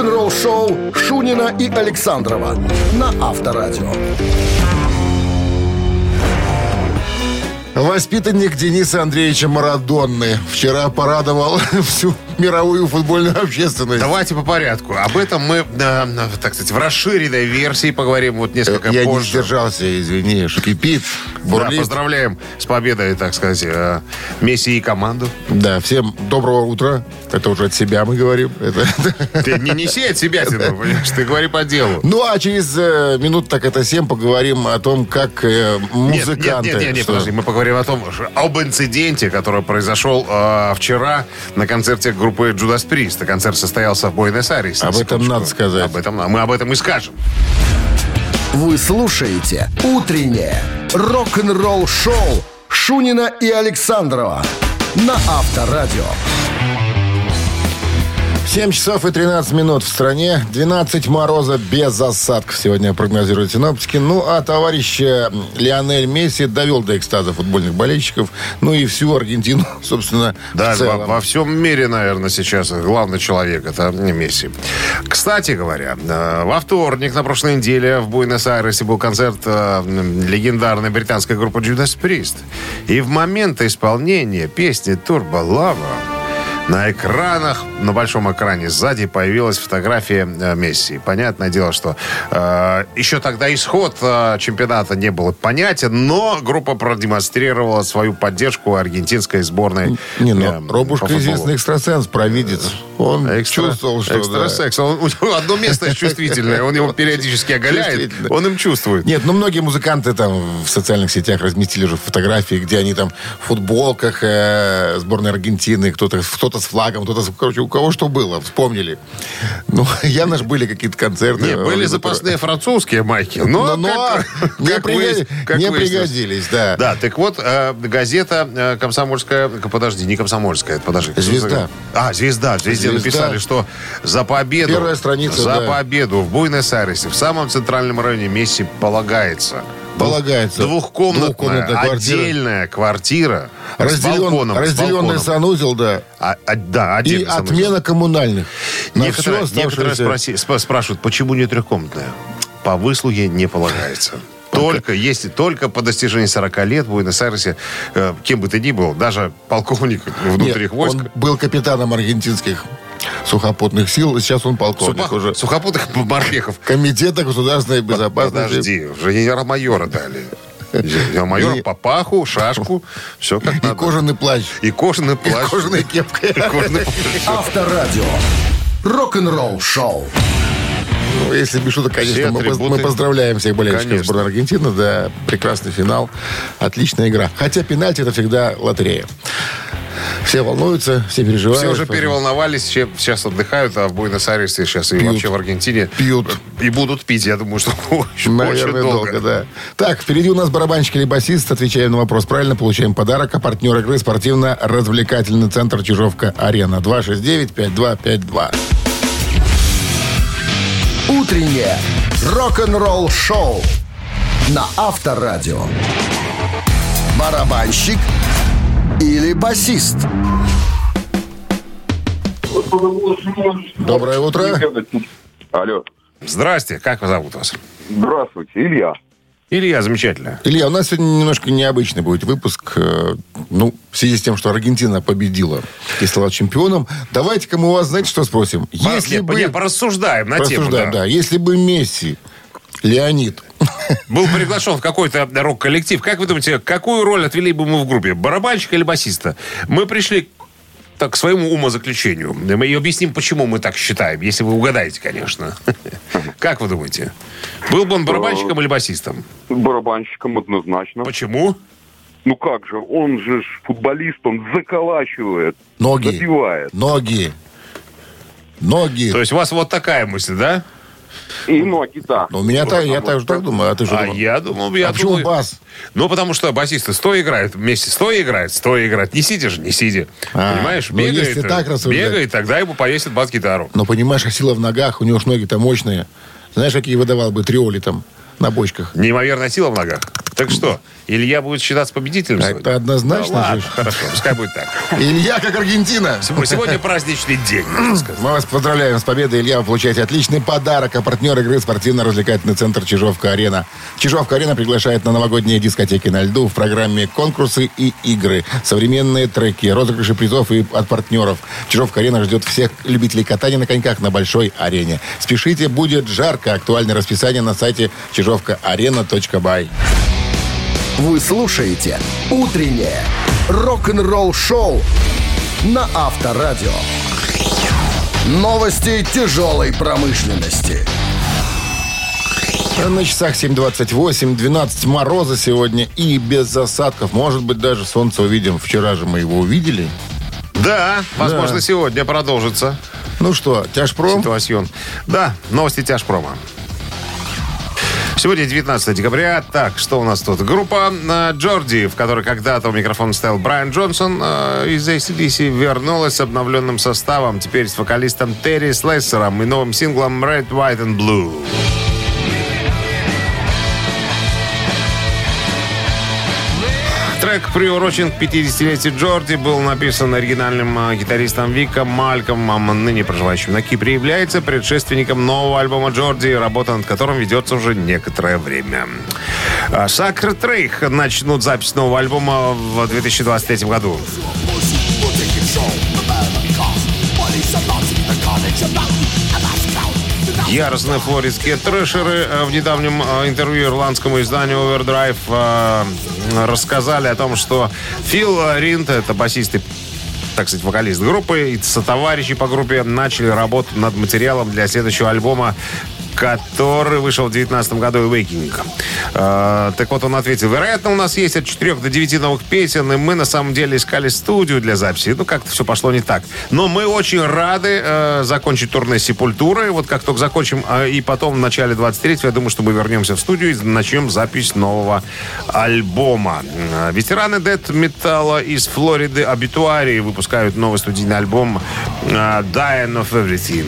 Рок-н-ролл-шоу Шунина и Александрова на Авторадио. Воспитанник Дениса Андреевича Марадонны вчера порадовал всю мировую футбольную общественность. Давайте по порядку. Об этом мы, э, так сказать, в расширенной версии поговорим вот несколько Я не позже. сдержался, извини, кипит, Да, бурлит. поздравляем с победой, так сказать, э, Месси и команду. Да, всем доброго утра. Это уже от себя мы говорим. Это- Ты не неси от себя, понимаешь, ты говори по делу. Ну, а через э, минут так это 7 поговорим о том, как э, музыканты... нет, нет, нет, нет, подожди, мы поговорим о том, об инциденте, который произошел э, вчера на концерте группы Judas Priest. Концерт состоялся в Буэнос-Айресе. Об этом надо сказать. Об этом, надо. мы об этом и скажем. Вы слушаете «Утреннее рок-н-ролл-шоу» Шунина и Александрова на Авторадио. 7 часов и 13 минут в стране. 12 мороза без осадков сегодня прогнозируют синоптики. Ну, а товарищ Лионель Месси довел до экстаза футбольных болельщиков. Ну и всю Аргентину, собственно, Да, во, во всем мире, наверное, сейчас главный человек это не Месси. Кстати говоря, э, во вторник на прошлой неделе в Буэнос-Айресе был концерт э, легендарной британской группы Judas Priest. И в момент исполнения песни «Турбо Лава» на экранах, на большом экране сзади появилась фотография э, Месси. Понятное дело, что э, еще тогда исход э, чемпионата не был понятен, но группа продемонстрировала свою поддержку аргентинской сборной. Не, э, ну, по Робушка известный экстрасенс, провидец. Он Экстра- чувствовал, что... да. Экстрасекс. Он- у него одно место чувствительное, он его периодически оголяет, он им чувствует. Нет, ну многие музыканты там в социальных сетях разместили уже фотографии, где они там в футболках э, сборной Аргентины, кто-то кто с флагом, кто-то, короче, у кого что было, вспомнили. Ну, явно же были какие-то концерты. Не, были запасные французские майки, но, Но, но как- не, как приго- выяс- как не пригодились, да. Да, так вот, э, газета э, комсомольская, подожди, не комсомольская, подожди. «Звезда». А, звезда. Звезде «Звезда». написали, что за победу. Первая страница, За да. победу в Буэнос-Айресе, в самом центральном районе Месси полагается. Полагается. Двухкомнатная, Двухкомнатная квартира. отдельная квартира. с Разделен- балконом, с разделенный балконом. санузел, да. А, а, да, И отдельный санузел. отмена коммунальных. На Некоторые, некоторые спроси- спрашивают, почему не трехкомнатная? По выслуге не полагается. Только, если только по достижении 40 лет в Буэнос-Айресе, э, кем бы ты ни был, даже полковник внутренних Нет, войск, Он был капитаном аргентинских сухопутных сил, и сейчас он полковник сухо- уже. сухопутных морпехов. Комитета государственной безопасности. Подожди, уже генерал-майора дали. Генерал-майора, И- папаху, шашку, все как И надо. кожаный плащ. И кожаный И плащ. кожаная кепка. И кожаный плащ. Авторадио. Рок-н-ролл-шоу. Ну, если без шуток, конечно, мы, мы поздравляем всех болельщиков Конечно. сборной Аргентины. Да, прекрасный финал. Отличная игра. Хотя пенальти это всегда лотерея. Все волнуются, все переживают. Все уже Поэтому переволновались, все- сейчас отдыхают, а в Буэнос-Айресе сейчас и Пьют. вообще в Аргентине Пьют. И будут пить, я думаю, что очень, Наверное, очень долго. да. Так, впереди у нас барабанщик или басист. Отвечаем на вопрос правильно, получаем подарок. А партнер игры спортивно-развлекательный центр Чижовка-Арена. 269-5252. Утреннее рок-н-ролл-шоу на Авторадио. Барабанщик или басист? Доброе утро. Алло. Здрасте, как вас зовут вас? Здравствуйте, Илья. Илья, замечательно. Илья, у нас сегодня немножко необычный будет выпуск. Э, Ну, в связи с тем, что Аргентина победила и стала чемпионом, давайте-ка мы у вас, знаете, что спросим? Если Если бы... не, порассуждаем на тему. Да. да. Если бы Месси, Леонид, Был приглашен в какой-то рок-коллектив. Как вы думаете, какую роль отвели бы мы в группе? Барабанщика или басиста? Мы пришли так, к своему умозаключению. Мы и объясним, почему мы так считаем, если вы угадаете, конечно. Как вы думаете? Был бы он барабанщиком или басистом? Барабанщиком однозначно. Почему? Ну как же, он же футболист, он заколачивает, ноги, забивает. ноги, ноги. То есть у вас вот такая мысль, да? И ноги, да. Ну, у меня так, я также так думаю, а ты что А думал? я думал, я А почему думаю- бас? Ну, потому что басисты стоя играют, вместе стоя играет, стоя играет. Не сидя же, не сидя. А, Понимаешь? ну, Бегает, если так рассуждать. бегает, тогда ему повесят бас-гитару. Но понимаешь, а сила в ногах, у него ж ноги-то мощные. Знаешь, какие выдавал бы триоли там на бочках? Неимоверная сила в ногах. Так что, Илья будет считаться победителем сегодня? Это однозначно. Да ладно, же. хорошо, пускай будет так. Илья как Аргентина. Сегодня праздничный день. Мы вас поздравляем с победой, Илья. Вы получаете отличный подарок. А партнер игры спортивно-развлекательный центр «Чижовка-арена». «Чижовка-арена» приглашает на новогодние дискотеки на льду в программе «Конкурсы и игры». Современные треки, розыгрыши призов и от партнеров. «Чижовка-арена» ждет всех любителей катания на коньках на большой арене. Спешите, будет жарко. Актуальное расписание на сайте чижовкаарена.бай. Вы слушаете «Утреннее рок-н-ролл-шоу» на Авторадио. Новости тяжелой промышленности. На часах 7.28, 12 мороза сегодня и без осадков. Может быть, даже солнце увидим. Вчера же мы его увидели. Да, возможно, Да. сегодня продолжится Ну что, тяжпром? ситуацион. Да, новости тяжпрома. Сегодня 19 декабря. Так, что у нас тут? Группа э, Джорди, в которой когда-то у микрофона стоял Брайан Джонсон, э, из ACDC вернулась с обновленным составом. Теперь с вокалистом Терри Слессером и новым синглом Red, White and Blue. Трек приурочен к 50-летию Джорди, был написан оригинальным э, гитаристом Виком Малькомом, ныне проживающим на Кипре, является предшественником нового альбома Джорди, работа над которым ведется уже некоторое время. А Сакр Трейх начнут запись нового альбома в 2023 году. Яростные флоридские трэшеры в недавнем интервью ирландскому изданию Overdrive рассказали о том, что Фил Ринт, это басист и так сказать, вокалист группы, и сотоварищи по группе начали работу над материалом для следующего альбома, который вышел в 2019 году «Awakening». Э, так вот, он ответил, вероятно, у нас есть от 4 до 9 новых песен, и мы на самом деле искали студию для записи. Ну, как-то все пошло не так. Но мы очень рады э, закончить турне «Сепультуры». Вот как только закончим, э, и потом в начале 23-го, я думаю, что мы вернемся в студию и начнем запись нового альбома. Э, Ветераны Дэт Металла из Флориды «Обитуарии» выпускают новый студийный альбом э, «Dying of Everything».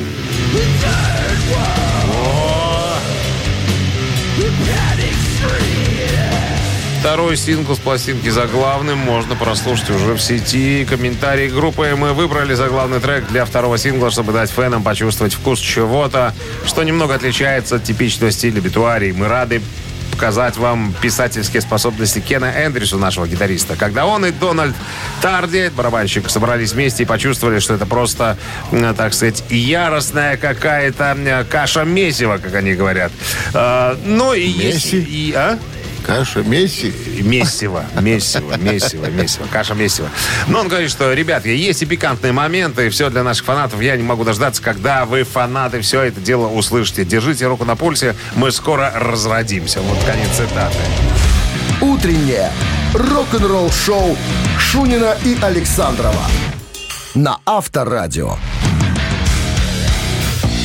Второй сингл с пластинки «Заглавным» можно прослушать уже в сети. Комментарии группы мы выбрали заглавный трек для второго сингла, чтобы дать фенам почувствовать вкус чего-то, что немного отличается от типичного стиля битуарий. Мы рады показать вам писательские способности Кена Эндрюса, нашего гитариста. Когда он и Дональд Тарди, барабанщик, собрались вместе и почувствовали, что это просто, так сказать, яростная какая-то каша месива, как они говорят. Э, Ну и есть... Месси? И, а? Каша, Месси. Месиво, месиво, месиво, месиво, каша месиво. Но он говорит, что, ребят, есть и пикантные моменты, и все для наших фанатов. Я не могу дождаться, когда вы, фанаты, все это дело услышите. Держите руку на пульсе, мы скоро разродимся. Вот конец цитаты. Утреннее рок-н-ролл-шоу Шунина и Александрова на Авторадио.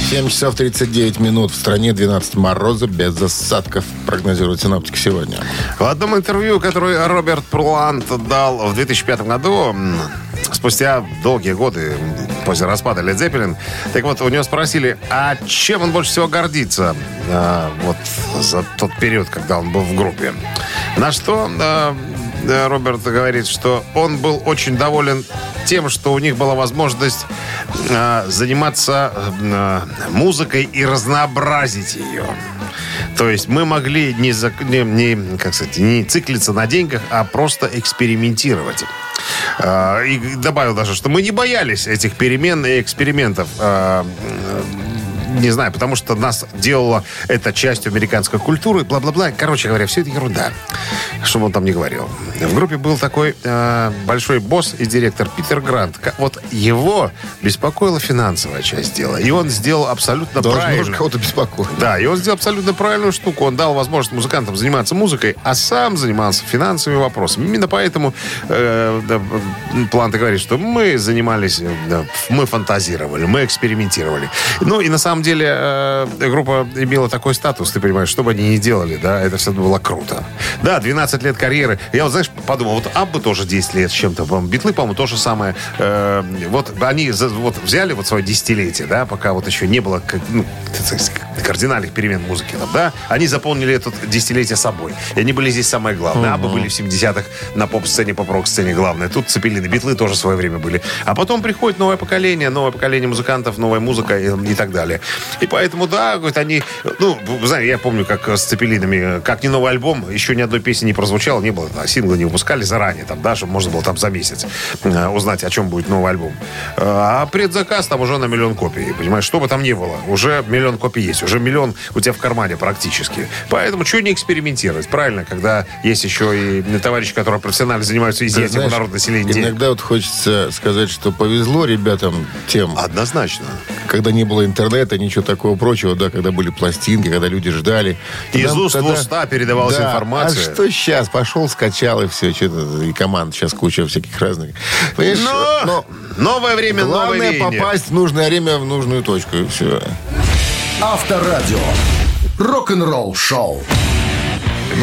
7 часов 39 минут. В стране 12 мороза без осадков, прогнозируют синоптики сегодня. В одном интервью, которое Роберт Плант дал в 2005 году, спустя долгие годы после распада Led Zeppelin, так вот, у него спросили, а чем он больше всего гордится а, вот за тот период, когда он был в группе. На что а, Роберт говорит, что он был очень доволен тем, что у них была возможность а, заниматься а, музыкой и разнообразить ее. То есть мы могли не, не, не, как сказать, не циклиться на деньгах, а просто экспериментировать. А, И добавил даже, что мы не боялись этих перемен и экспериментов. Не знаю, потому что нас делало это частью американской культуры, бла-бла-бла. Короче говоря, все это ерунда, что он там не говорил. В группе был такой э, большой босс и директор Питер Грант. Вот его беспокоила финансовая часть дела. И он сделал абсолютно Должно правильно. кого-то беспокоить. Да, и он сделал абсолютно правильную штуку. Он дал возможность музыкантам заниматься музыкой, а сам занимался финансовыми вопросами. Именно поэтому э, да, Планта говорит, что мы занимались, э, да, мы фантазировали, мы экспериментировали. Ну и на самом деле э, группа имела такой статус, ты понимаешь, что бы они ни делали, да, это все было круто. Да, 12 лет карьеры. Я вот, знаешь, подумал, вот Абба тоже 10 лет с чем-то. Битлы, по-моему, то же самое. Э, вот они за- вот взяли вот свое десятилетие, да, пока вот еще не было ну, кардинальных перемен там, да, они заполнили это десятилетие собой. И они были здесь самое главное. Абы были в 70-х на поп-сцене, поп-рок-сцене главное. Тут Цепелины, Битлы тоже в свое время были. А потом приходит новое поколение, новое поколение музыкантов, новая музыка и, и так далее. И поэтому, да, говорит, они... Ну, знаете, я помню, как с Цепелинами, как не новый альбом, еще ни одной песни не прозвучало, не было, да, синглы не выпускали заранее, там, да, чтобы можно было там за месяц э, узнать, о чем будет новый альбом. Э, А предзаказ там уже на миллион копий, понимаешь, что бы там ни было, уже миллион копий есть, уже миллион у тебя в кармане практически. Поэтому что не экспериментировать, правильно, когда есть еще и товарищи, которые профессионально занимаются изъятием у народа населения. Иногда вот хочется сказать, что повезло ребятам тем, Однозначно. когда не было интернета, ничего такого прочего, да, когда были пластинки, когда люди ждали. Из Тогда- уст в тогда- уста передавалась Да, информация. А что сейчас? Пошел, скачал и все. Что-то, и команд сейчас куча всяких разных. Понимаешь, Но, но новое время, новое главное попасть в нужное время в нужную точку, и все. Авторадио. Рок-н-ролл шоу.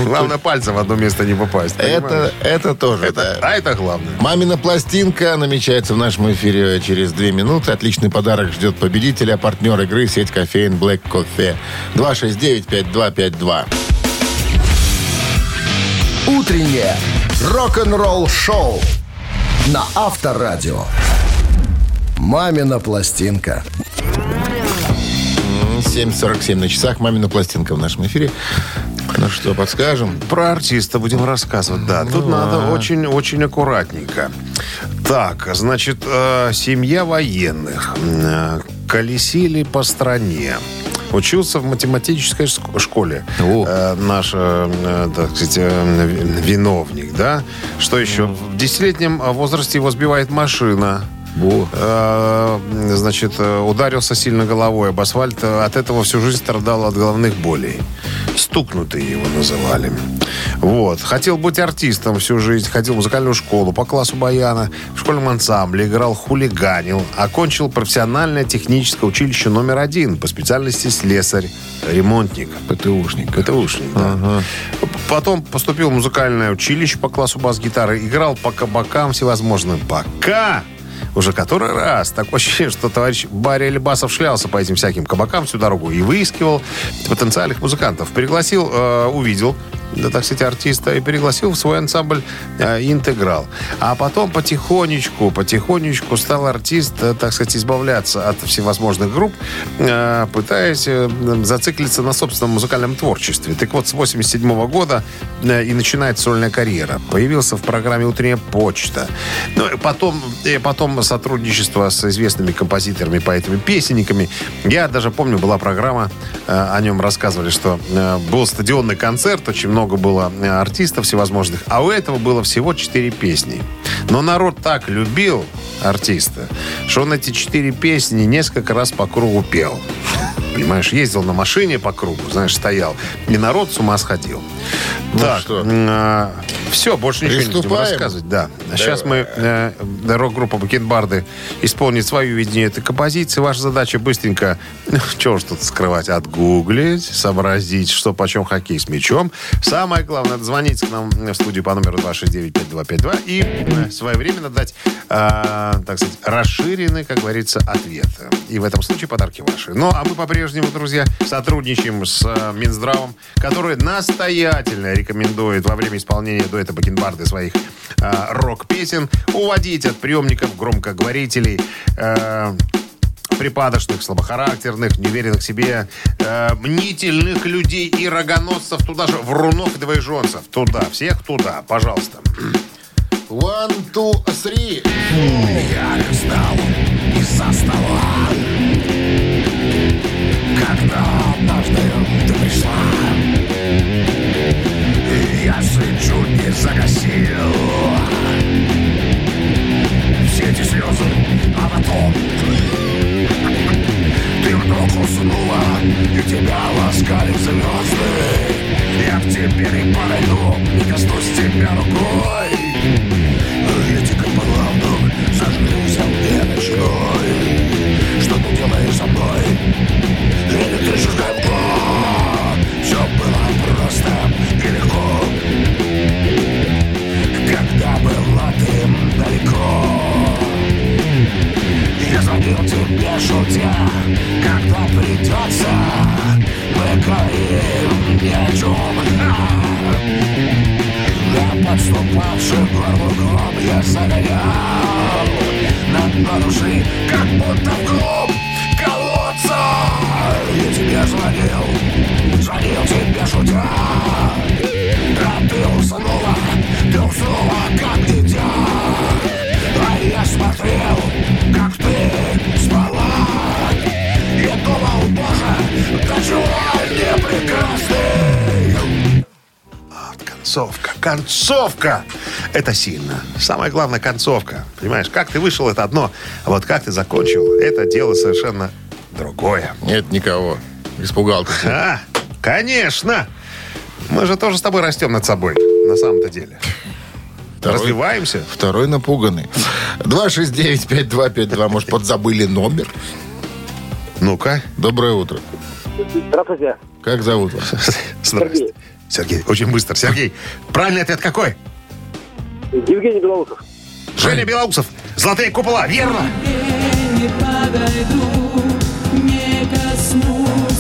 Главное, пальцем в одно место не попасть. Это, это тоже. это, да. а это главное. Мамина пластинка намечается в нашем эфире через две минуты. Отличный подарок ждет победителя. Партнер игры сеть кофеин Black Coffee. 269-5252. Утреннее рок-н-ролл шоу на Авторадио. Мамина пластинка. 7.47 на часах. Мамина пластинка в нашем эфире. Ну что, подскажем? Про артиста будем рассказывать, да. Тут надо очень-очень аккуратненько. Так, значит, э, семья военных э, колесили по стране. Учился в математической ск- школе. О. Э, наш, э, так сказать, э, ви- виновник, да? Что еще? В десятилетнем возрасте его сбивает машина. Во. Э, значит, э, ударился сильно головой об асфальт. От этого всю жизнь страдал от головных болей. Стукнутый его называли. Вот. Хотел быть артистом всю жизнь. Ходил в музыкальную школу по классу баяна. В школьном ансамбле играл, хулиганил. Окончил профессиональное техническое училище номер один по специальности слесарь, ремонтник. ПТУшник. ПТУшник, да. Потом поступил в музыкальное училище по классу бас-гитары. Играл по кабакам всевозможным. Пока уже который раз. Такое ощущение, что товарищ Барри Алибасов шлялся по этим всяким кабакам всю дорогу и выискивал потенциальных музыкантов. Пригласил, э, увидел, да, так сказать, артиста и пригласил в свой ансамбль э, «Интеграл». А потом потихонечку, потихонечку стал артист, э, так сказать, избавляться от всевозможных групп, э, пытаясь э, зациклиться на собственном музыкальном творчестве. Так вот, с 87 года э, и начинает сольная карьера. Появился в программе «Утренняя почта». Ну, потом, и потом сотрудничество с известными композиторами, поэтами, песенниками. Я даже помню, была программа, э, о нем рассказывали, что э, был стадионный концерт, очень много было э, артистов всевозможных, а у этого было всего четыре песни. Но народ так любил артиста, что он эти четыре песни несколько раз по кругу пел. Понимаешь, ездил на машине по кругу, знаешь, стоял. И народ с ума сходил. так, что? все, больше ничего не будем Приступаем? рассказывать. Да. Сейчас мы, э, рок-группа Бакенбарды исполнит свою видение этой композиции. Ваша задача быстренько, чего ж тут скрывать, отгуглить, сообразить, что почем хоккей с мячом. Самое главное, звонить к нам в студию по номеру 269-5252 и э, своевременно дать, э, так сказать, расширенный, как говорится, ответ. И в этом случае подарки ваши. Ну, а мы по-прежнему, друзья, сотрудничаем с э, Минздравом, который настоятельно рекомендует во время исполнения дуэта Бакенбарды своих э, рок-песен уводить от приемников громкоговорителей э, припадочных, слабохарактерных, неуверенных в себе, э, мнительных людей и рогоносцев, туда же, врунов и двоеженцев. Туда, всех туда, пожалуйста. One, two, three. Я встал из-за стола Однажды ты я чуть не загасил Все эти слезы, а потом Ты вдруг уснула И тебя ласкали звезды Я к тебе не Не коснусь тебя рукой я дико плавно зажмурился мне ночной ты делаешь со мной? Электрическая мгла Все было просто и легко. Когда была ты далеко. Я звонил тебе шутя, когда придется Поговорим ни о чем Я подступавший горлуком я загонял На души, как будто в клуб колодца Я тебе звонил, звонил тебе шутя А ты уснула, ты уснула, как дитя А я смотрел, как ты не прекрасный концовка, концовка! Это сильно. Самое главное, концовка. Понимаешь, как ты вышел, это одно. А вот как ты закончил, это дело совершенно другое. Нет никого. Испугал ты. А, конечно! Мы же тоже с тобой растем над собой, на самом-то деле. Второй- Развиваемся. Второй напуганный. 269-5252. Может, подзабыли номер? Ну-ка. Доброе утро. Здравствуйте. Как зовут вас? Здрасте. Сергей, очень быстро. Сергей, правильный ответ какой? Евгений Белоусов. Женя Белоусов. Золотые купола. Верно. не подойду, не коснусь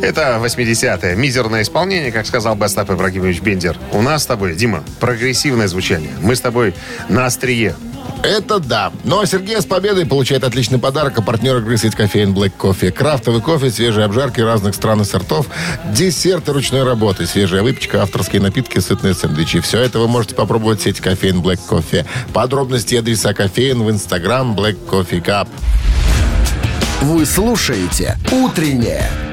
это 80-е. Мизерное исполнение, как сказал бы Остап Ибрагимович Бендер. У нас с тобой, Дима, прогрессивное звучание. Мы с тобой на острие. Это да. Ну а Сергей с победой получает отличный подарок. А партнер игры сеть кофеин Black Coffee. Крафтовый кофе, свежие обжарки разных стран и сортов, десерты ручной работы, свежая выпечка, авторские напитки, сытные сэндвичи. Все это вы можете попробовать в сети кофеин Black Coffee. Подробности и адреса кофеин в инстаграм Black Coffee Cup. Вы слушаете «Утреннее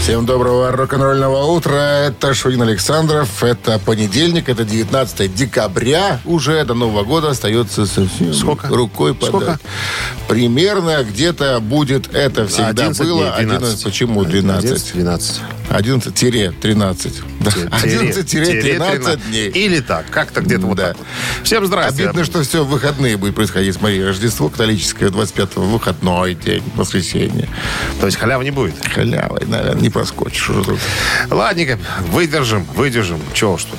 Всем доброго рок-н-ролльного утра. Это Шунин Александров. Это понедельник, это 19 декабря. Уже до Нового года остается совсем Сколько? рукой подать. Сколько? Примерно где-то будет это всегда 11 было. дней, 12. 11. Почему 12? 12. 11-13. Да. 11-13 дней. Или так, как-то где-то вот Да. так. Всем здрасте. Обидно, что все в выходные будет происходить. Смотри, Рождество католическое 25-го, выходной день, воскресенье. То есть халявы не будет. Халявой, наверное, не проскочишь. Ладненько, выдержим, выдержим. Чего тут.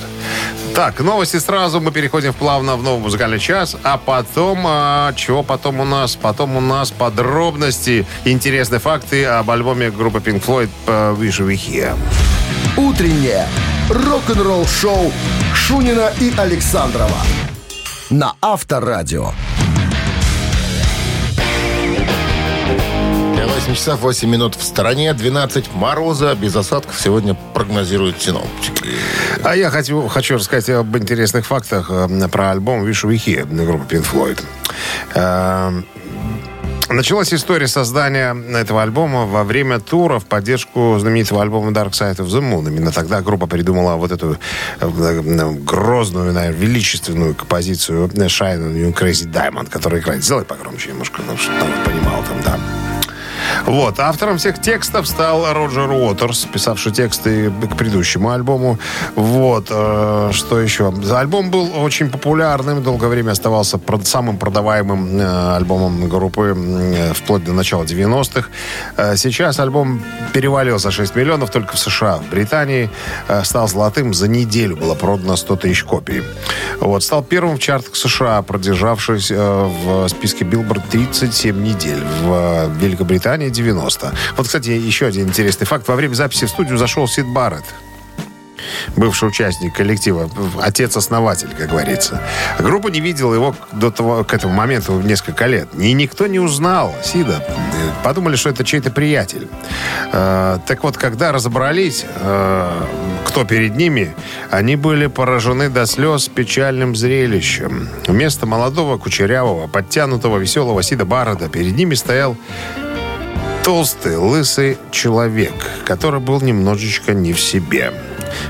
Так, новости сразу. Мы переходим плавно в новый музыкальный час. А потом, а, чего потом у нас? Потом у нас подробности, интересные факты об альбоме группы Pink Floyd э, «Wish We Here». Утреннее рок-н-ролл-шоу Шунина и Александрова на Авторадио. 8 часов 8 минут в стороне, 12 мороза, без осадков сегодня прогнозируют синоптики. А я хочу, хочу рассказать об интересных фактах э, про альбом «Wish We Here» группы Pink Floyd. Э, Началась история создания этого альбома во время тура в поддержку знаменитого альбома Dark Side of the Moon. Именно тогда группа придумала вот эту э, грозную, наверное, величественную композицию Shine on You Crazy Diamond, которая играет. Сделай погромче немножко, ну, чтобы понимал там, да. Вот. Автором всех текстов стал Роджер Уотерс, писавший тексты к предыдущему альбому. Вот. э, Что еще? Альбом был очень популярным, долгое время оставался самым продаваемым э, альбомом группы э, вплоть до начала 90-х. Э, Сейчас альбом перевалил за 6 миллионов только в США. В Британии стал золотым. За неделю было продано 100 тысяч копий. Вот. Стал первым в чартах США, продержавшись в списке Billboard 37 недель. В Великобритании 90. Вот, кстати, еще один интересный факт. Во время записи в студию зашел Сид Барретт бывший участник коллектива, отец-основатель, как говорится. Группа не видела его до того, к этому моменту несколько лет. И никто не узнал Сида. Подумали, что это чей-то приятель. Э, так вот, когда разобрались, э, кто перед ними, они были поражены до слез печальным зрелищем. Вместо молодого, кучерявого, подтянутого, веселого Сида Барреда перед ними стоял толстый, лысый человек, который был немножечко не в себе.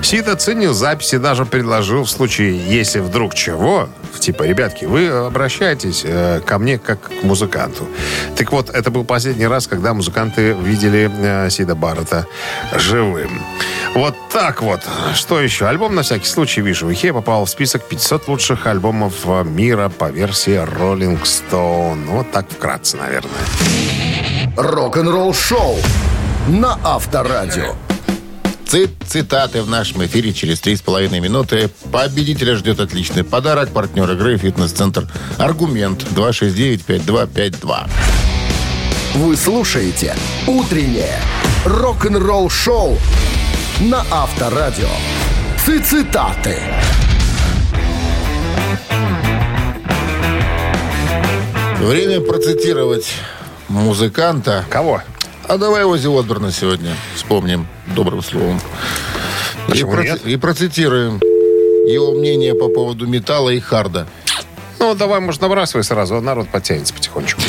Сид оценил запись и даже предложил в случае, если вдруг чего, типа, ребятки, вы обращайтесь э, ко мне как к музыканту. Так вот, это был последний раз, когда музыканты видели э, Сида Баррета живым. Вот так вот. Что еще? Альбом, на всякий случай, вижу, Хе попал в список 500 лучших альбомов э, мира по версии Rolling Stone. Вот так вкратце, наверное. Рок-н-ролл-шоу на Авторадио. Цит цитаты в нашем эфире через 3,5 минуты. Победителя ждет отличный подарок. Партнер игры «Фитнес-центр Аргумент» 269-5252. Вы слушаете «Утреннее рок-н-ролл-шоу» на Авторадио. Цитаты. Время процитировать музыканта. Кого? А давай Ози Осборна сегодня вспомним добрым словом. И, Почему нет? и процитируем его мнение по поводу металла и харда. Ну, давай, может, набрасывай сразу, а народ подтянется потихонечку.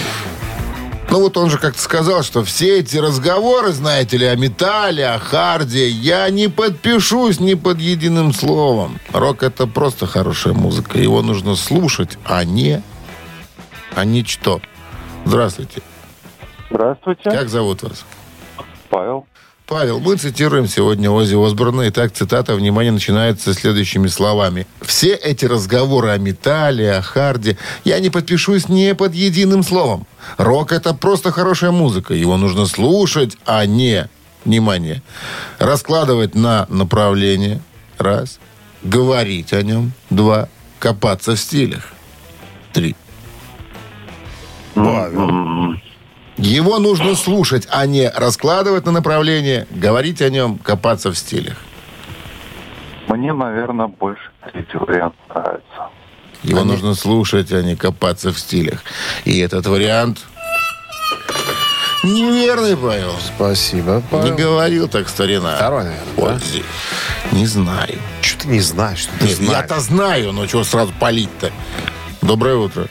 Ну вот он же как-то сказал, что все эти разговоры, знаете ли, о металле, о харде, я не подпишусь ни под единым словом. Рок это просто хорошая музыка. Его нужно слушать, а не... А не что. Здравствуйте. Здравствуйте, Как зовут вас? Павел. Павел, мы цитируем сегодня Ози Осборна. Итак, цитата, внимание, начинается следующими словами. «Все эти разговоры о металле, о харде, я не подпишусь не под единым словом. Рок — это просто хорошая музыка. Его нужно слушать, а не, внимание, раскладывать на направление. Раз. Говорить о нем. Два. Копаться в стилях. Три. Его нужно слушать, а не раскладывать на направление, говорить о нем, копаться в стилях. Мне, наверное, больше третий вариант нравится. Его нужно слушать, а не копаться в стилях. И этот вариант неверный, Павел. Спасибо, Не говорил так старина. Второй, наверное, да? Не знаю. Что ты не знаешь, что ты Нет, знаешь? я-то знаю, но чего сразу палить-то? Доброе утро.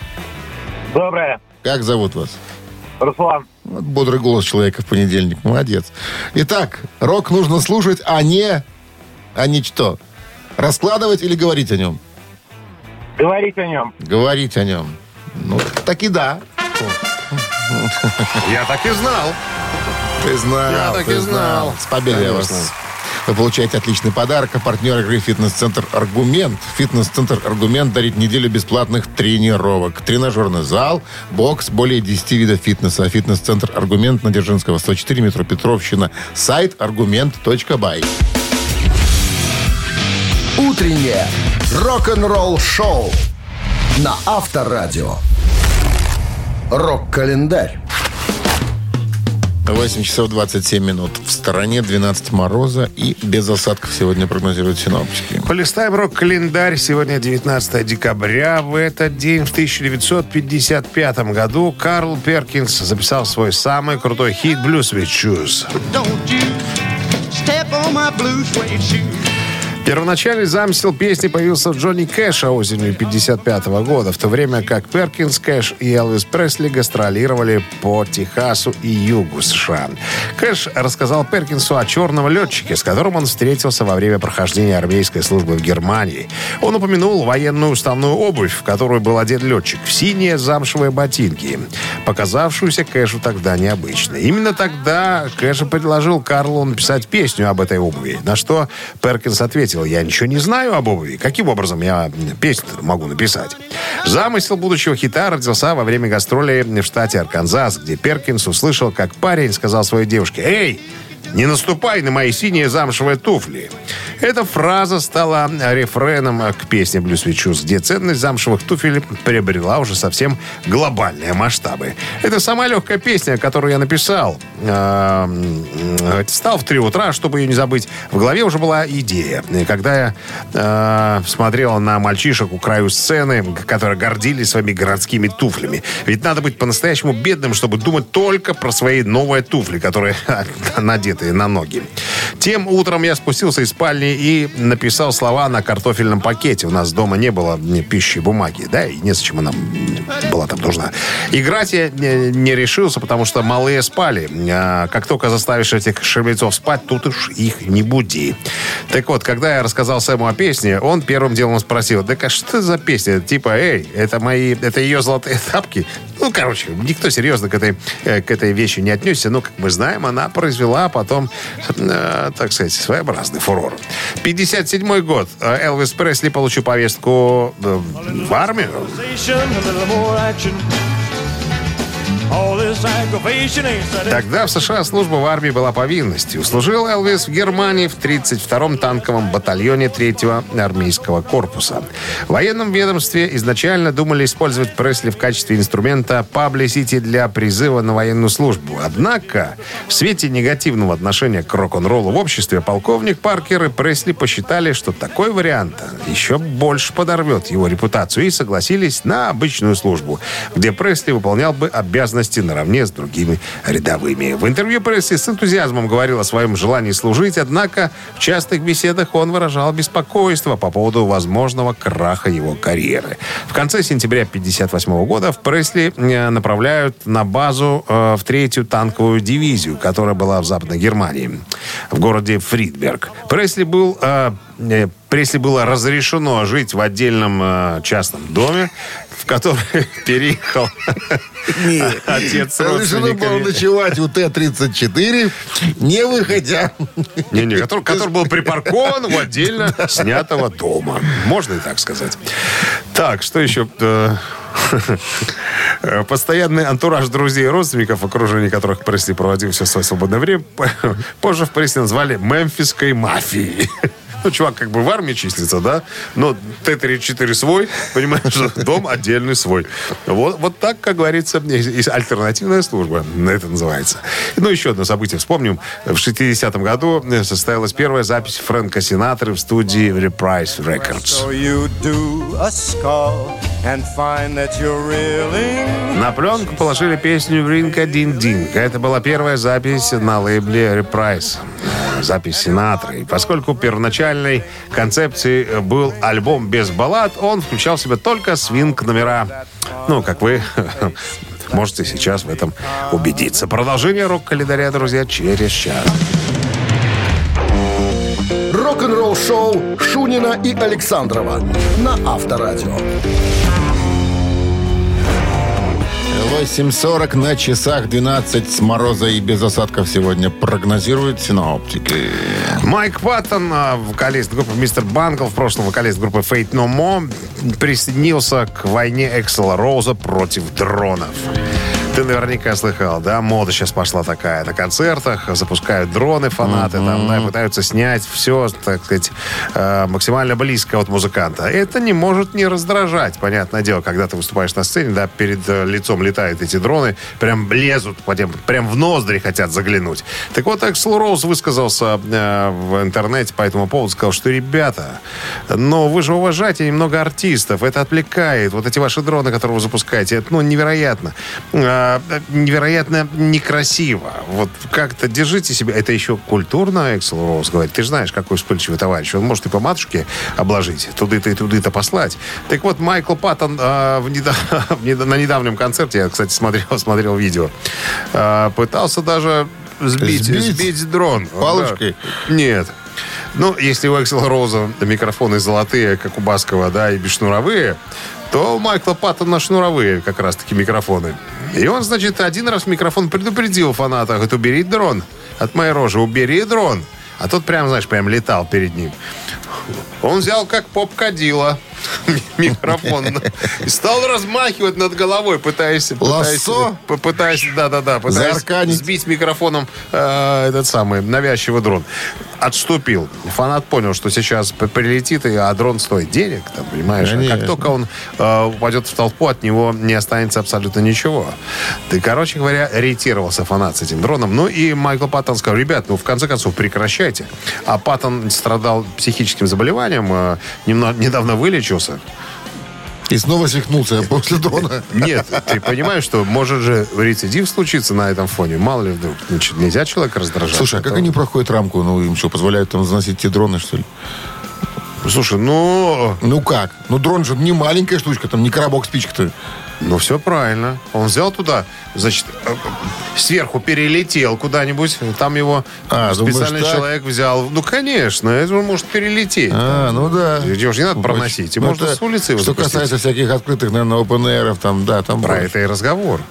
Доброе. Как зовут вас? Руслан. Вот бодрый голос человека в понедельник. Молодец. Итак, рок нужно слушать, а не... А не что? Раскладывать или говорить о нем? Говорить о нем. Говорить о нем. Ну, так и да. Я так и знал. Ты знал. Я так ты и знал. С победой Конечно. вас. Вы получаете отличный подарок. А партнер игры «Фитнес-центр Аргумент». «Фитнес-центр Аргумент» дарит неделю бесплатных тренировок. Тренажерный зал, бокс, более 10 видов фитнеса. «Фитнес-центр Аргумент» на Дзержинского, 104, метро Петровщина. Сайт аргумент.бай. Утреннее рок-н-ролл-шоу на Авторадио. Рок-календарь. 8 часов 27 минут. В стороне 12 мороза и без осадков сегодня прогнозируют синоптики. Полистаем рок-календарь. Сегодня 19 декабря. В этот день, в 1955 году, Карл Перкинс записал свой самый крутой хит «Blues with Shoes». Первоначальный замысел песни появился в Джонни Кэша осенью 55 года, в то время как Перкинс, Кэш и Элвис Пресли гастролировали по Техасу и югу США. Кэш рассказал Перкинсу о черном летчике, с которым он встретился во время прохождения армейской службы в Германии. Он упомянул военную уставную обувь, в которую был одет летчик, в синие замшевые ботинки, показавшуюся Кэшу тогда необычной. Именно тогда Кэш предложил Карлу написать песню об этой обуви, на что Перкинс ответил, я ничего не знаю об обуви. Каким образом я песню могу написать? Замысел будущего хита родился во время гастролей в штате Арканзас, где Перкинс услышал, как парень сказал своей девушке, «Эй, не наступай на мои синие замшевые туфли. Эта фраза стала рефреном к песне «Блюз Вичус», где ценность замшевых туфель приобрела уже совсем глобальные масштабы. Это самая легкая песня, которую я написал. Эм, Встал в три утра, чтобы ее не забыть. В голове уже была идея. И когда я э, смотрел на мальчишек у краю сцены, которые гордились своими городскими туфлями. Ведь надо быть по-настоящему бедным, чтобы думать только про свои новые туфли, которые надетые на ноги. Тем утром я спустился из спальни и написал слова на картофельном пакете. У нас дома не было пищи, бумаги, да, и незачем она была там нужна. Играть я не, не решился, потому что малые спали. А как только заставишь этих шербецов спать, тут уж их не буди. Так вот, когда я рассказал Сэму о песне, он первым делом спросил, да что за песня? Типа, эй, это мои, это ее золотые тапки? Ну, короче, никто серьезно к этой, э, к этой вещи не отнесся. Но, как мы знаем, она произвела потом, э, так сказать, своеобразный фурор. 57 год. Э, Элвис Пресли получил повестку э, в армию. Тогда в США служба в армии была повинностью. Служил Элвис в Германии в 32-м танковом батальоне 3-го армейского корпуса. В военном ведомстве изначально думали использовать Пресли в качестве инструмента паблисити для призыва на военную службу. Однако в свете негативного отношения к рок-н-роллу в обществе полковник Паркер и Пресли посчитали, что такой вариант еще больше подорвет его репутацию и согласились на обычную службу, где Пресли выполнял бы обязанности наравне с другими рядовыми. В интервью Пресли с энтузиазмом говорил о своем желании служить, однако в частых беседах он выражал беспокойство по поводу возможного краха его карьеры. В конце сентября 1958 года в Пресли э, направляют на базу э, в третью танковую дивизию, которая была в Западной Германии, в городе Фридберг. Пресли был э, Пресли было разрешено жить в отдельном э, частном доме, в который переехал отец с Разрешено было ночевать у Т-34, не выходя. Не-не, который, который был припаркован в отдельно снятого дома. Можно и так сказать. Так, что еще? Э, Постоянный антураж друзей и родственников, в окружении которых Пресли проводил все свое свободное время, позже в Пресли назвали «мемфисской мафией». Ну, чувак как бы в армии числится, да? Но Т-34 свой, понимаешь, дом отдельный свой. Вот, вот так, как говорится, есть- альтернативная служба, это называется. Ну, еще одно событие вспомним. В 60-м году состоялась первая запись Фрэнка Синатры в студии Reprise Records. На пленку положили песню «Ринка Дин Динг». Это была первая запись на лейбле Reprise. Запись Синатры. Поскольку первоначальной концепцией э, был альбом без баллад, он включал в себя только свинг-номера. Ну, как вы можете сейчас в этом убедиться. Продолжение рок-календаря, друзья, через час. Рок-н-ролл шоу Шунина и Александрова на Авторадио. 8.40 на часах 12 с мороза и без осадков сегодня прогнозируют синоптики. Майк Паттон, а, вокалист группы Мистер Банкл, в прошлом вокалист группы Fate No More, присоединился к войне Эксела Роуза против дронов. Ты наверняка слыхал, да? Мода сейчас пошла такая. На концертах запускают дроны фанаты, там, да, пытаются снять все, так сказать, э, максимально близко от музыканта. Это не может не раздражать, понятное дело, когда ты выступаешь на сцене, да, перед э, лицом летают эти дроны, прям лезут, прям, в ноздри хотят заглянуть. Так вот, Эксел Роуз высказался э, в интернете по этому поводу, сказал, что, ребята, но вы же уважаете немного артистов, это отвлекает. Вот эти ваши дроны, которые вы запускаете, это, ну, невероятно. Э, невероятно некрасиво. Вот как-то держите себя. Это еще культурно, Эксел Роуз говорит. Ты же знаешь, какой вспыльчивый товарищ. Он может и по матушке обложить, туды-то и туды-то послать. Так вот, Майкл Паттон э, в недав- на недавнем концерте, я, кстати, смотрел, смотрел видео, э, пытался даже сбить, Сбить? сбить дрон. Палочкой? Да. Нет. Ну, если у Эксел Роуза микрофоны золотые, как у Баскова, да, и бесшнуровые, то у Майкла Паттона шнуровые как раз-таки микрофоны. И он, значит, один раз микрофон предупредил фаната, говорит, убери дрон от моей рожи, убери дрон. А тот прям, знаешь, прям летал перед ним. Он взял как поп-кадила микрофон и стал размахивать над головой, пытаясь... Лассо? Пытаясь, да-да-да, пытаясь сбить микрофоном э, этот самый навязчивый дрон. Отступил. Фанат понял, что сейчас прилетит, и, а дрон стоит денег, там, понимаешь? А Конечно. как только он э, упадет в толпу, от него не останется абсолютно ничего. Ты, короче говоря, ориентировался фанат с этим дроном. Ну и Майкл Паттон сказал, ребят, ну в конце концов прекращайте. А Паттон страдал психическим заболеванием, э, недавно вылечился. И снова свихнулся после дрона. Нет, ты понимаешь, что может же рецидив случиться на этом фоне. Мало ли вдруг. Значит, нельзя человека раздражать. Слушай, а как они проходят рамку? Ну, им что, позволяют там заносить те дроны, что ли? Слушай, ну... Ну как? Ну, дрон же не маленькая штучка, там не коробок спичек-то. Ну, все правильно. Он взял туда, значит, э, э, сверху перелетел куда-нибудь. Там его А, думаешь, специальный так? человек взял. Ну, конечно, это же может перелететь. А, ну да. Же не надо проносить. И Ну, можно это с улицы его Что запустить. касается всяких открытых, наверное, open там, да, там... Про больше. это и разговор.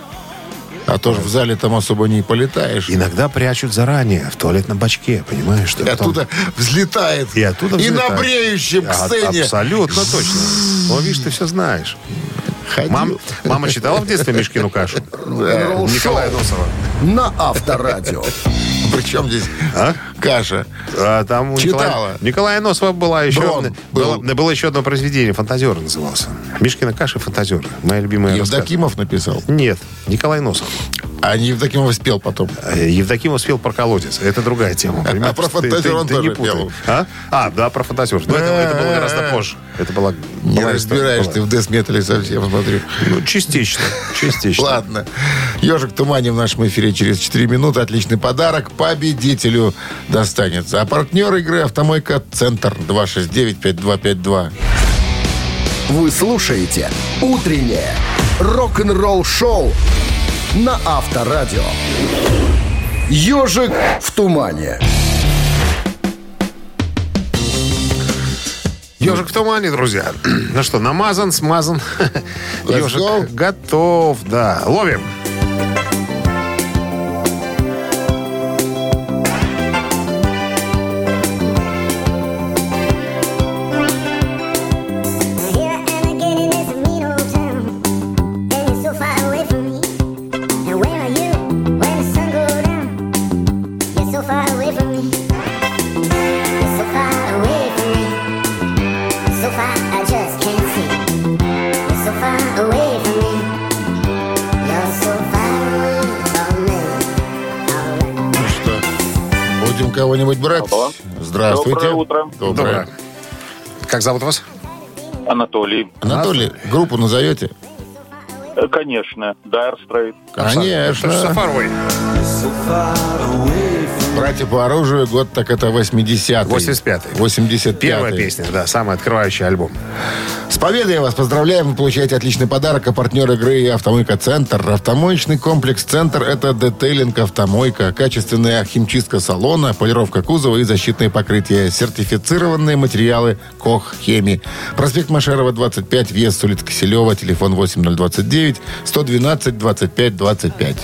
А то же в зале там особо не полетаешь. Иногда прячут заранее в туалетном бачке, понимаешь? что И потом- оттуда взлетает. И оттуда И взлетает. на бреющем к А, сцене. Абсолютно точно. О, видишь, ты все знаешь. Ходил. Мам- мама читала в детстве Мишкину кашу? Рок-н-ролл Николая шоу Носова. на Авторадио. Причем здесь А? каша. А, там у Читала. Николая, Николая Носова была еще... Брон было, был. было еще одно произведение, «Фантазер» назывался. Мишкина каша «Фантазер». Моя любимая. Евдокимов написал. Нет, Николай Носов. А не Евдокимов спел потом. Э, Евдокимов спел про колодец. Это другая тема. понимаешь? А про «Фантазер» ты- он ты не тоже пел. А? А, да, про фантазер. Но это, это было гораздо позже. Это была... Не была разбираешься ты в дэт-метале совсем, смотрю. Ну, частично. Частично. Ладно. Ежик в тумане в нашем эфире через 4 минуты. Отличный подарок победителю достанется. А партнер игры «Автомойка Центр» 269-5252. Вы слушаете «Утреннее рок-н-ролл-шоу» на Авторадио. «Ежик в тумане». Ежик в тумане, друзья. Ну что, намазан, смазан. Ежик готов, да. Ловим. Будем кого-нибудь брать? Здравствуйте. Доброе утро. Доброе. Доброе. Как зовут вас? Анатолий. Анатолий, группу назовете? Э, Конечно. Dire Straits. Это же Конечно. Сафаровой. Братья по оружию, год так это 80-й. 85-й. 85-й. Первая песня, да, самый открывающий альбом. С победой вас поздравляем. Вы получаете отличный подарок. А партнер игры «Автомойка Центр». Автомоечный комплекс «Центр» — это детейлинг «Автомойка». Качественная химчистка салона, полировка кузова и защитные покрытия. Сертифицированные материалы «Кох Хеми». Проспект Машерова, 25, въезд с улицы Киселева. Телефон 8029 112 25 25.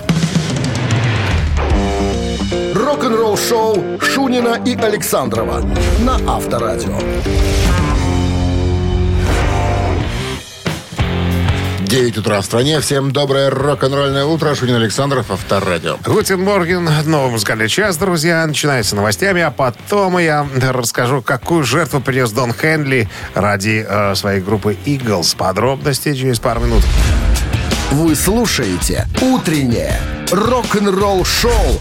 Рок-н-ролл-шоу Шунина и Александрова на Авторадио. 9 утра в стране. Всем доброе рок-н-ролльное утро. Шунин Александров, Авторадио. Guten Morgen, новый музыкальный час, друзья. Начинается новостями, а потом я расскажу, какую жертву принес Дон Хенли ради э, своей группы Eagles. Подробности через пару минут. Вы слушаете «Утреннее рок-н-ролл-шоу»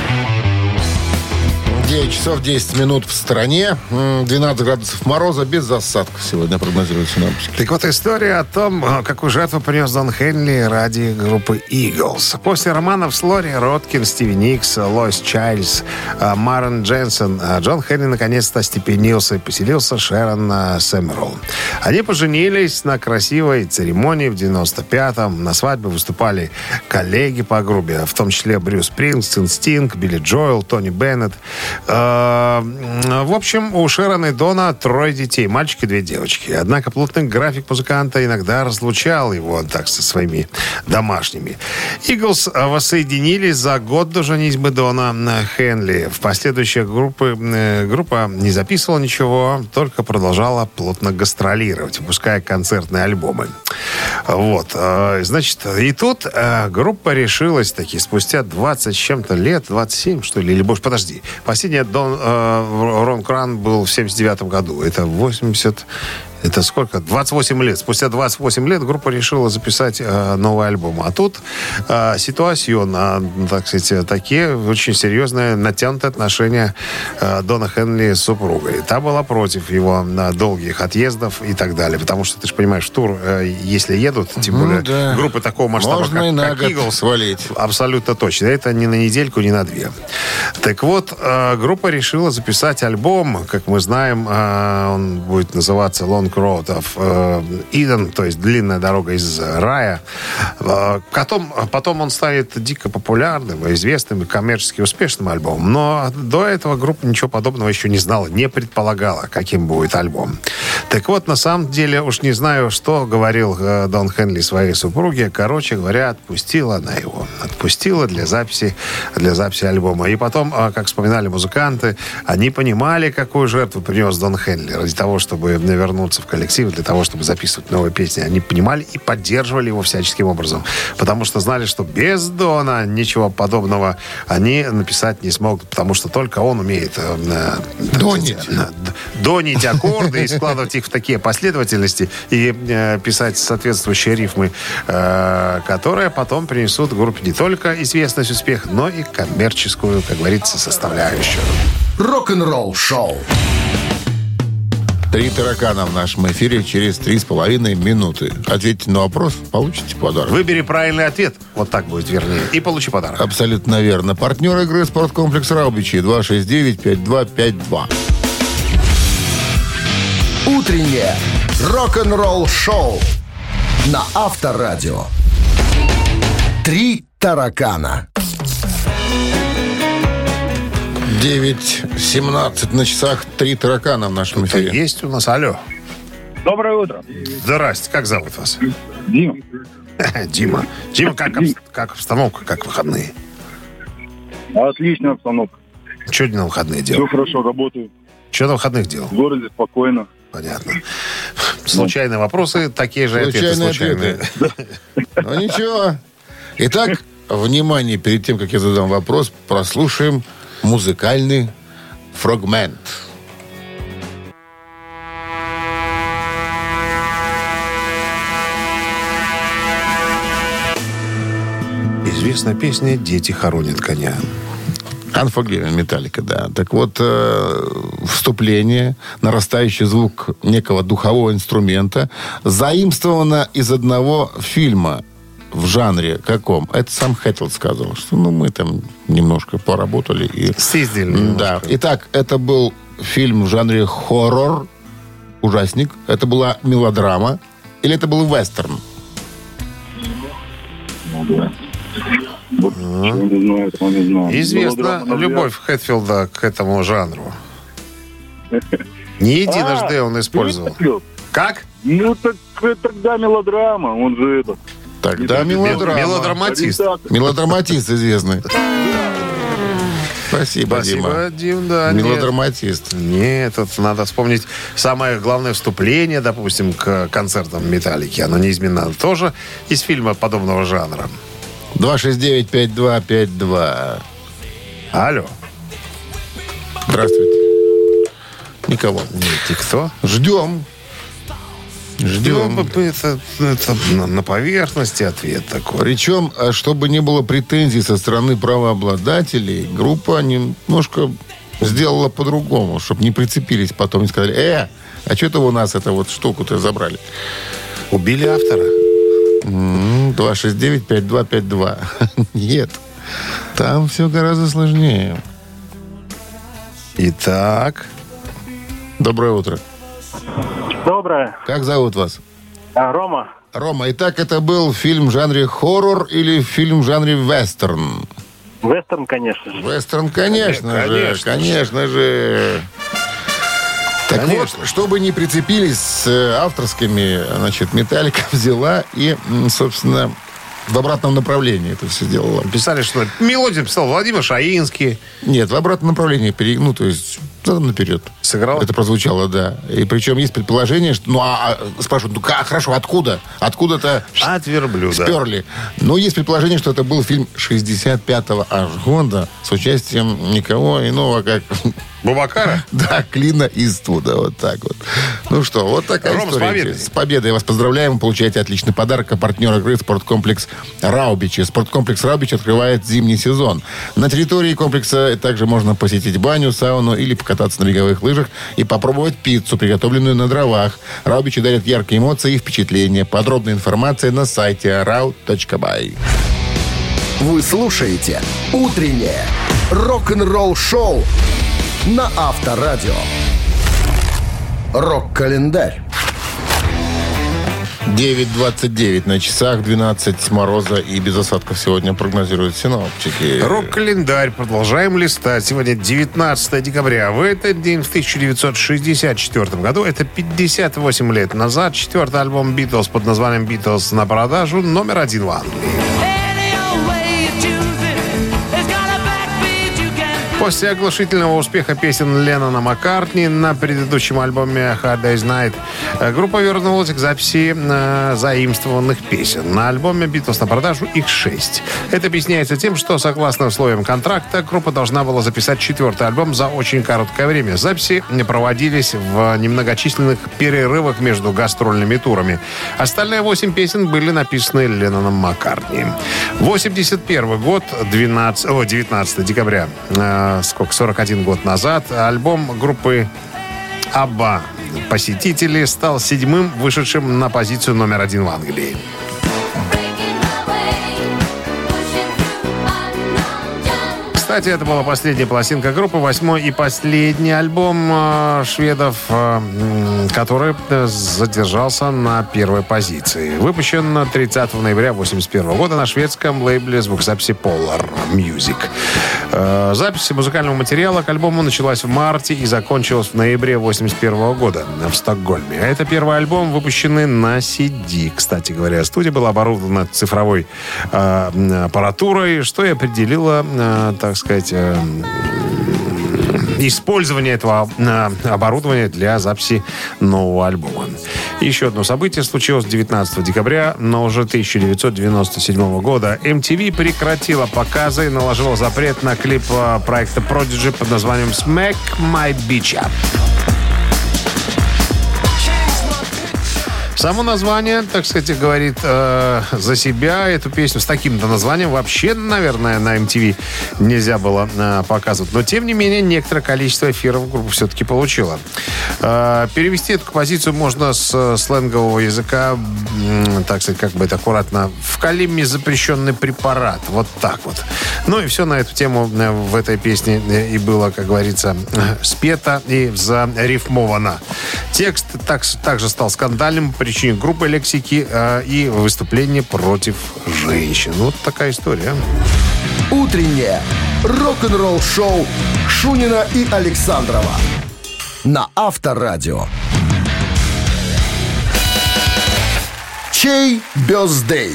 9 часов 10 минут в стране. М, 12 градусов мороза без засадок сегодня прогнозируют синоптики. Так вот, история о том, э, какую жертву принес Дон Хенли ради группы Eagles. После романов с Лори Роткин, Стиви Никс, Лойс Чайльз, э, Марен Дженсен, э, Джон Хенли наконец-то остепенился и поселился Шерон Сэмерл. Они поженились на красивой церемонии в 95-м. На свадьбе выступали коллеги по группе, в том числе Брюс Спрингстин, Стинг, Билли Джоэл, Тони Беннет. Э, В общем, у Шерона и Дона трое детей, мальчик и две девочки. Однако плотный график музыканта иногда разлучал его так со своими домашними. Иглс воссоединились за год до женитьбы Дона э, Хенли. В последующих группы, э, группа не записывала ничего, только продолжала плотно гастролировать, выпуская концертные альбомы. Вот. э, Значит, и тут группа решилась таки спустя 20 с чем-то лет, 27, что ли, или больше, подожди. Последний Дон, э, Рон Кран был в 79 году. Это 80... Это сколько? 28 лет. Спустя 28 лет группа решила записать э, новый альбом. А тут э, ситуация, на, так сказать, такие очень серьезные натянутые отношения э, Дона Хенли с супругой. Та была против его на долгих отъездов и так далее. Потому что, ты же понимаешь, в тур, э, если едут, тем Ну более да. группы такого масштаба, Можно как, и на как год Eagles, свалить. Абсолютно точно. Это не на недельку, не на две. Так вот, э, группа решила записать альбом. Как мы знаем, э, он будет называться Long Road of э, Eden, то есть длинная дорога из рая. Э, Потом, потом он станет дико популярным, известным и коммерчески успешным альбомом. Но до этого группа ничего подобного еще не знала, не предполагала, каким будет альбом. Так вот, на самом деле, уж не знаю, что говорил э, Дон Хенли своей супруге. Короче говоря, отпустила она его. Отпустила для записи, для записи альбома. И потом, как вспоминали музыканты, они понимали, какую жертву принес Дон Хенли ради того, чтобы вернуться в коллектив, для того, чтобы записывать новые песни. Они понимали и поддерживали его всяческим образом. Потому что знали, что без Дона ничего подобного они написать не смогут, потому что только он умеет э, э, Донить. э, донить аккорды и складывать их в такие последовательности и э, писать соответствующие рифмы, э, которые потом принесут группе не только известность, успех, но и коммерческую, как говорится, составляющую. Рок-н-ролл шоу. Три таракана в нашем эфире через три с половиной минуты. Ответьте на вопрос, получите подарок. Выбери правильный ответ, вот так будет вернее, и получи подарок. Абсолютно верно. Партнер игры «Спорткомплекс Раубичи» 269-5252. Утреннее рок-н-ролл шоу на Авторадио. Три таракана. 9.17 на часах. Три таракана в нашем Это эфире. есть у нас, алло. Доброе утро. Здрасте, как зовут вас? Дима. Дима. Дима, как, обс- как обстановка, как выходные? Отличная обстановка. Что на выходные Все делал? хорошо, работаю. Что на выходных делал? В городе спокойно. Понятно. Случайные вопросы, такие же ответы Случайные случайные. ответы. Ну ничего. Итак, внимание, перед тем, как я задам вопрос, прослушаем музыкальный фрагмент. Известная песня «Дети хоронят коня». Unforgiven Металлика, да. Так вот, э, вступление, нарастающий звук некого духового инструмента, заимствовано из одного фильма в жанре каком? Это сам Хэттл сказал, что ну, мы там немножко поработали. И... Съездили Да. немножко. Итак, это был фильм в жанре хоррор, ужасник. Это была мелодрама. Или это был вестерн? Вот, чего не знаю, этого не знаю. Известна любовь Хэтфилда к этому жанру. Не единожды А, он использовал. Как? Ну, так тогда мелодрама, он же этот. Тогда мелодрама. Мелодраматист. Мелодраматист известный. Спасибо, Спасибо, Дима. Дим, да. нет. Мелодраматист. Нет, тут надо вспомнить самое главное вступление, допустим, к концертам Металлики. Оно неизменно тоже из фильма подобного жанра. 269-5252. Алло. Здравствуйте. Никого. Ты кто? Ждем. Ну, Ждем. это, это на, на поверхности ответ такой. Причем, а чтобы не было претензий со стороны правообладателей, группа немножко сделала по-другому, чтобы не прицепились потом и сказали, э, а что это у нас эту вот штуку-то забрали? Убили автора. М, 269-5252. Нет. Там все гораздо сложнее. Итак, Доброе утро. Доброе. Как зовут вас? А, Рома? Рома, итак, это был фильм в жанре хоррор или фильм в жанре вестерн? Вестерн, конечно же. Вестерн, конечно, же, Конечно конечно же. Так Конечно. вот, чтобы не прицепились с э, авторскими, значит, Металлика взяла и, собственно, в обратном направлении это все делала. писали, что мелодию писал Владимир Шаинский. Нет, в обратном направлении, ну, то есть, задом наперед. Сыграл? Это прозвучало, да. И причем есть предположение, что, ну, а, а, спрашивают, ну, как, хорошо, откуда? Откуда-то От верблюда. сперли. Но есть предположение, что это был фильм 65-го аж года с участием никого иного, как Бубакара? да, Клина Иствуда. Вот так вот. Ну что, вот такая Ром, с история. победой. С победой вас поздравляем. Вы получаете отличный подарок. А партнер игры «Спорткомплекс Раубичи». «Спорткомплекс Раубичи» открывает зимний сезон. На территории комплекса также можно посетить баню, сауну или покататься на беговых лыжах и попробовать пиццу, приготовленную на дровах. Раубичи дарят яркие эмоции и впечатления. Подробная информация на сайте rau.by. Вы слушаете «Утреннее рок-н-ролл-шоу» на Авторадио. Рок-календарь. 9.29 на часах, 12 мороза и без осадков сегодня прогнозируют синоптики. Рок-календарь. Продолжаем листать. Сегодня 19 декабря. В этот день, в 1964 году, это 58 лет назад, четвертый альбом «Битлз» под названием «Битлз» на продажу номер один в Англии. После оглушительного успеха песен Леннона Маккартни на предыдущем альбоме Hard Day's Night э, группа вернулась к записи э, заимствованных песен. На альбоме «Битлз» на продажу их шесть. Это объясняется тем, что, согласно условиям контракта, группа должна была записать четвертый альбом за очень короткое время. Записи проводились в немногочисленных перерывах между гастрольными турами. Остальные восемь песен были написаны Ленноном Маккартни. 81 год, 12, о, 19 декабря, э, сколько, 41 год назад, альбом группы Абба «Посетители» стал седьмым вышедшим на позицию номер один в Англии. Кстати, это была последняя пластинка группы, восьмой и последний альбом э, шведов, э, который э, задержался на первой позиции. Выпущен 30 ноября 1981 года на шведском лейбле звукозаписи Polar Music. Запись музыкального материала к альбому началась в марте и закончилась в ноябре 1981 года в Стокгольме. А это первый альбом, выпущенный на CD. Кстати говоря, студия была оборудована цифровой аппаратурой, что и определило, так сказать, э, использование этого э, оборудования для записи нового альбома. Еще одно событие случилось 19 декабря, но уже 1997 года. MTV прекратила показы и наложила запрет на клип э, проекта Prodigy под названием «Smack My Bitch Up». Само название, так сказать, говорит э, за себя. Эту песню с таким-то названием вообще, наверное, на MTV нельзя было э, показывать. Но, тем не менее, некоторое количество эфиров группа все-таки получила. Э, перевести эту композицию можно с э, сленгового языка, м, так сказать, как бы это аккуратно, в Калиме запрещенный препарат. Вот так вот. Ну и все на эту тему э, в этой песне э, и было, как говорится, э, спето и зарифмовано. Текст так, также стал скандальным причине группы лексики э, и выступления против женщин. Вот такая история. Утреннее рок-н-ролл-шоу Шунина и Александрова на Авторадио. Чей бездей?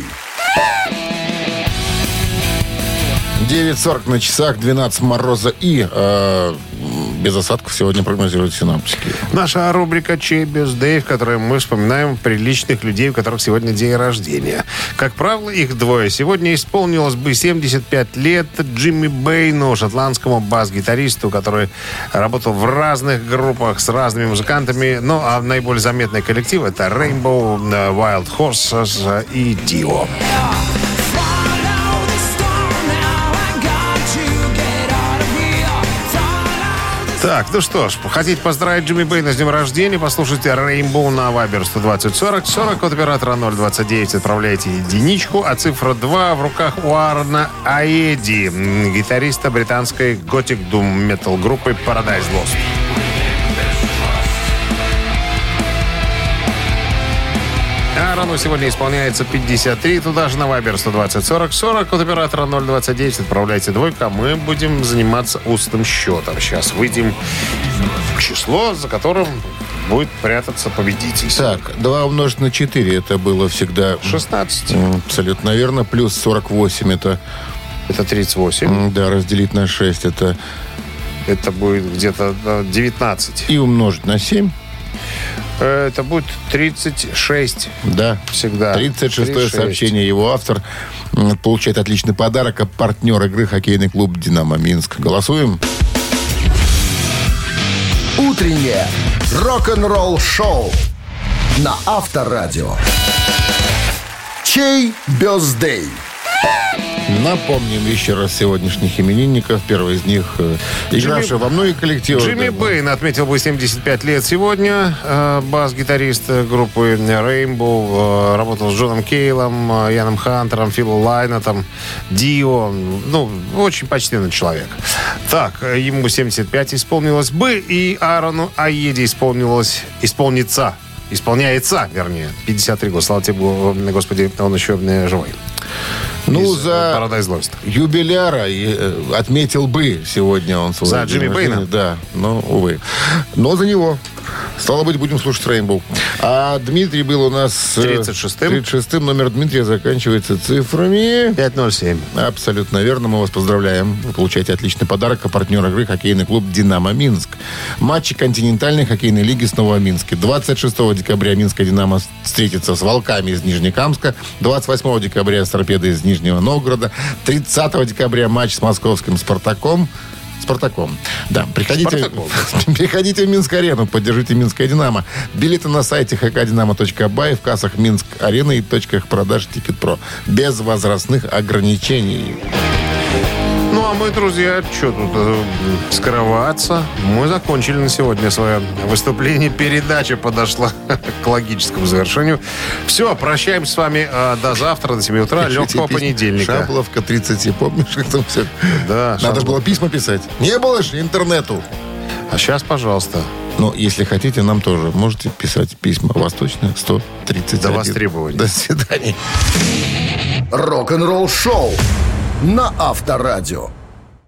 9.40 на часах, 12 мороза и э, без осадков сегодня прогнозируют синаптики. Наша рубрика «Чей без Дэй», в которой мы вспоминаем приличных людей, у которых сегодня день рождения. Как правило, их двое. Сегодня исполнилось бы 75 лет Джимми Бэйну, шотландскому бас-гитаристу, который работал в разных группах с разными музыкантами. Ну, а наиболее заметный коллектив — это Rainbow, э, Wild Horses и Dio. Так, ну что ж, хотите поздравить Джимми Бэйна с днем рождения, послушайте Rainbow на Viber 120 40 40 от оператора 029 отправляйте единичку, а цифра 2 в руках у Арна Аэди, гитариста британской готик дум метал группы Paradise Lost. Аарону сегодня исполняется 53. Туда же на Вайбер 120 40 40 от оператора 029. Отправляйте двойку, а мы будем заниматься устным счетом. Сейчас выйдем число, за которым будет прятаться победитель. Так, 2 умножить на 4, это было всегда... 16. м, Абсолютно верно. Плюс 48, это... Это 38. м, Да, разделить на 6, это... Это будет где-то э, 19. И умножить на 7, Э, Это будет 36 да. всегда. 36 36. сообщение. Его автор получает отличный подарок. А партнер игры хоккейный клуб «Динамо Минск». Голосуем? Утреннее рок-н-ролл-шоу на Авторадио. Чей бездей? Напомним еще раз сегодняшних именинников. Первый из них э, игравший во многих коллективах. Джимми да, Бэйн отметил бы 75 лет сегодня. Э, Бас-гитарист группы Rainbow. э, Работал с Джоном Кейлом, Яном Хантером, Филом Лайнетом, Дио. Ну, очень почтенный человек. Так, ему 75 исполнилось бы, и Аарону Аеде исполнилось, исполнится Исполняется, вернее, 53 года. Слава тебе, Богу, Господи, он еще э, живой. Ну, Из, э, за Paradise Lost. юбиляра и, э, отметил бы сегодня он свой За Джимми. Бэйна? Да, но, увы. Но за него. Стало быть, будем слушать Рейнбоу. А Дмитрий был у нас... э, 36-м. 36-м. Номер Дмитрия заканчивается цифрами... 507. Абсолютно верно. Мы вас поздравляем. Вы получаете отличный подарок. А партнер игры хоккейный клуб «Динамо Минск». Матчи континентальной хоккейной лиги снова в Минске. 26 декабря Минская «Динамо» встретится с «Волками» из Нижнекамска. 28 декабря с «Торпедой» из Нижнего Новгорода. 30 декабря матч с московским «Спартаком». Спартаком. Да, приходите, Спартаком. приходите в Минск-арену, поддержите Минское Динамо. Билеты на сайте hkdinamo.by, в кассах Минск-арены и точках продаж Тикет.Про. Без возрастных ограничений. Ну, мы, друзья, что тут э, скрываться? Мы закончили на сегодня свое выступление. Передача подошла к логическому завершению. Все, прощаемся с вами э, до завтра, до 7 утра, Пишите легкого письма. понедельника. Шабловка 30, помнишь, как там все? Да, Надо Шаблов. же было письма писать. Не было же интернету. А сейчас, пожалуйста, Но если хотите, нам тоже можете писать письма. Восточная 131. До востребования. До свидания. Рок-н-ролл шоу на Авторадио.